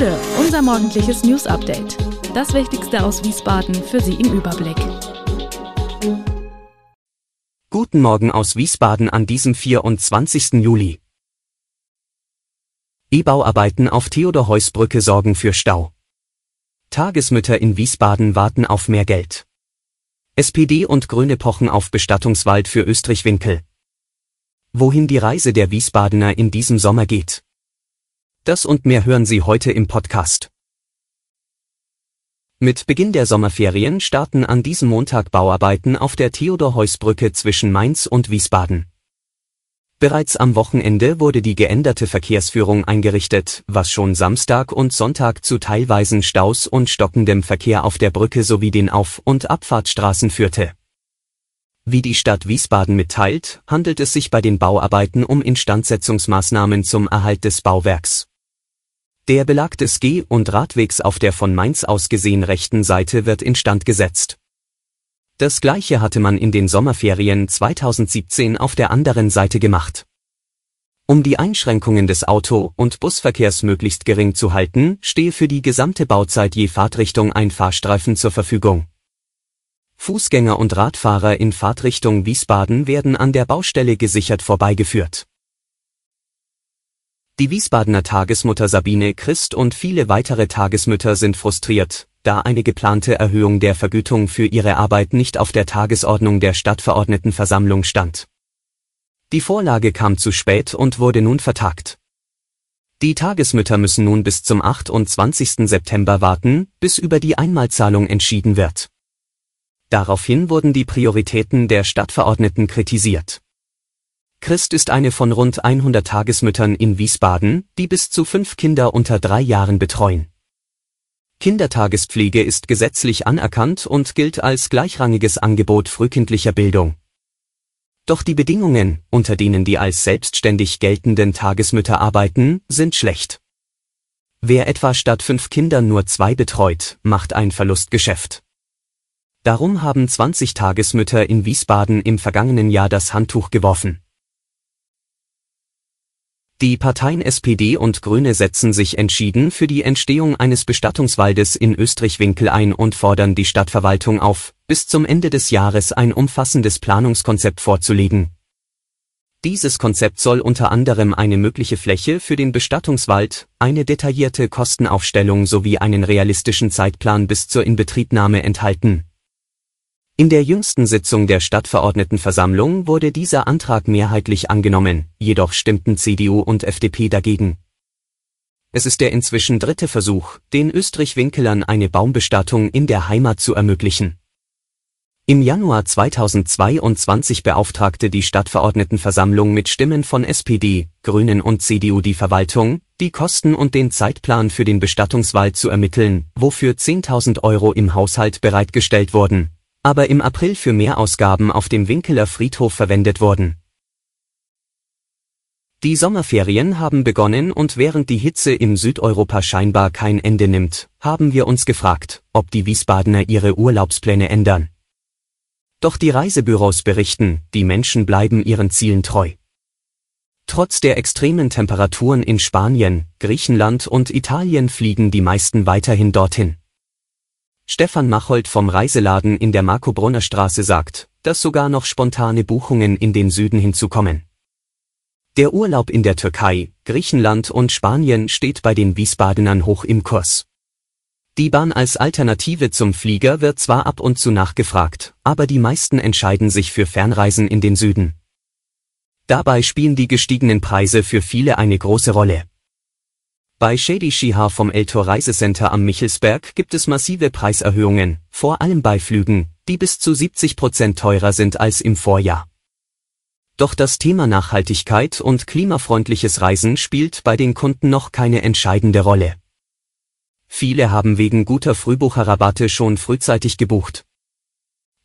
Gude, unser morgendliches News Update. Das Wichtigste aus Wiesbaden für Sie im Überblick. Guten Morgen aus Wiesbaden an diesem 24. Juli. E-Bauarbeiten auf Theodor-Heuss-Brücke sorgen für Stau. Tagesmütter in Wiesbaden warten auf mehr Geld. SPD und Grüne pochen auf Bestattungswald für Österreich-Winkel. Wohin die Reise der Wiesbadener in diesem Sommer geht. Das und mehr hören Sie heute im Podcast. Mit Beginn der Sommerferien starten an diesem Montag Bauarbeiten auf der Theodor-Heuss-Brücke zwischen Mainz und Wiesbaden. Bereits am Wochenende wurde die geänderte Verkehrsführung eingerichtet, was schon Samstag und Sonntag zu teilweisen Staus und stockendem Verkehr auf der Brücke sowie den Auf- und Abfahrtsstraßen führte. Wie die Stadt Wiesbaden mitteilt, handelt es sich bei den Bauarbeiten um Instandsetzungsmaßnahmen zum Erhalt des Bauwerks. Der Belag des Geh- und Radwegs auf der von Mainz aus gesehen rechten Seite wird instand gesetzt. Das gleiche hatte man in den Sommerferien 2017 auf der anderen Seite gemacht. Um die Einschränkungen des Auto- und Busverkehrs möglichst gering zu halten, stehe für die gesamte Bauzeit je Fahrtrichtung ein Fahrstreifen zur Verfügung. Fußgänger und Radfahrer in Fahrtrichtung Wiesbaden werden an der Baustelle gesichert vorbeigeführt. Die Wiesbadener Tagesmutter Sabine Christ und viele weitere Tagesmütter sind frustriert, da eine geplante Erhöhung der Vergütung für ihre Arbeit nicht auf der Tagesordnung der Stadtverordnetenversammlung stand. Die Vorlage kam zu spät und wurde nun vertagt. Die Tagesmütter müssen nun bis zum 28. September warten, bis über die Einmalzahlung entschieden wird. Daraufhin wurden die Prioritäten der Stadtverordneten kritisiert. Christ ist eine von rund 100 Tagesmüttern in Wiesbaden, die bis zu fünf Kinder unter drei Jahren betreuen. Kindertagespflege ist gesetzlich anerkannt und gilt als gleichrangiges Angebot frühkindlicher Bildung. Doch die Bedingungen, unter denen die als selbstständig geltenden Tagesmütter arbeiten, sind schlecht. Wer etwa statt fünf Kindern nur zwei betreut, macht ein Verlustgeschäft. Darum haben 20 Tagesmütter in Wiesbaden im vergangenen Jahr das Handtuch geworfen. Die Parteien SPD und Grüne setzen sich entschieden für die Entstehung eines Bestattungswaldes in Österreich-Winkel ein und fordern die Stadtverwaltung auf, bis zum Ende des Jahres ein umfassendes Planungskonzept vorzulegen. Dieses Konzept soll unter anderem eine mögliche Fläche für den Bestattungswald, eine detaillierte Kostenaufstellung sowie einen realistischen Zeitplan bis zur Inbetriebnahme enthalten in der jüngsten Sitzung der Stadtverordnetenversammlung wurde dieser Antrag mehrheitlich angenommen, jedoch stimmten CDU und FDP dagegen. Es ist der inzwischen dritte Versuch, den Österreich-Winkelern eine Baumbestattung in der Heimat zu ermöglichen. Im Januar 2022 beauftragte die Stadtverordnetenversammlung mit Stimmen von SPD, Grünen und CDU die Verwaltung, die Kosten und den Zeitplan für den Bestattungswald zu ermitteln, wofür 10.000 Euro im Haushalt bereitgestellt wurden aber im April für Mehrausgaben auf dem Winkeler Friedhof verwendet wurden. Die Sommerferien haben begonnen und während die Hitze im Südeuropa scheinbar kein Ende nimmt, haben wir uns gefragt, ob die Wiesbadener ihre Urlaubspläne ändern. Doch die Reisebüros berichten, die Menschen bleiben ihren Zielen treu. Trotz der extremen Temperaturen in Spanien, Griechenland und Italien fliegen die meisten weiterhin dorthin. Stefan Machold vom Reiseladen in der Marco-Brunner Straße sagt, dass sogar noch spontane Buchungen in den Süden hinzukommen. Der Urlaub in der Türkei, Griechenland und Spanien steht bei den Wiesbadenern hoch im Kurs. Die Bahn als Alternative zum Flieger wird zwar ab und zu nachgefragt, aber die meisten entscheiden sich für Fernreisen in den Süden. Dabei spielen die gestiegenen Preise für viele eine große Rolle. Bei Shady Shihar vom Eltor Reisecenter am Michelsberg gibt es massive Preiserhöhungen, vor allem bei Flügen, die bis zu 70 Prozent teurer sind als im Vorjahr. Doch das Thema Nachhaltigkeit und klimafreundliches Reisen spielt bei den Kunden noch keine entscheidende Rolle. Viele haben wegen guter Frühbucherrabatte schon frühzeitig gebucht.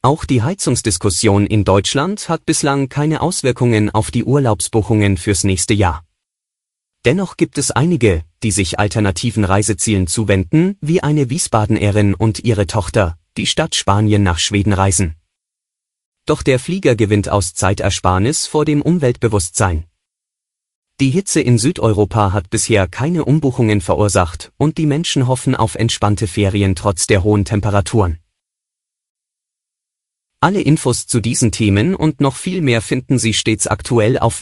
Auch die Heizungsdiskussion in Deutschland hat bislang keine Auswirkungen auf die Urlaubsbuchungen fürs nächste Jahr. Dennoch gibt es einige, die sich alternativen Reisezielen zuwenden, wie eine Wiesbadenerin und ihre Tochter, die Stadt Spanien nach Schweden reisen. Doch der Flieger gewinnt aus Zeitersparnis vor dem Umweltbewusstsein. Die Hitze in Südeuropa hat bisher keine Umbuchungen verursacht und die Menschen hoffen auf entspannte Ferien trotz der hohen Temperaturen. Alle Infos zu diesen Themen und noch viel mehr finden Sie stets aktuell auf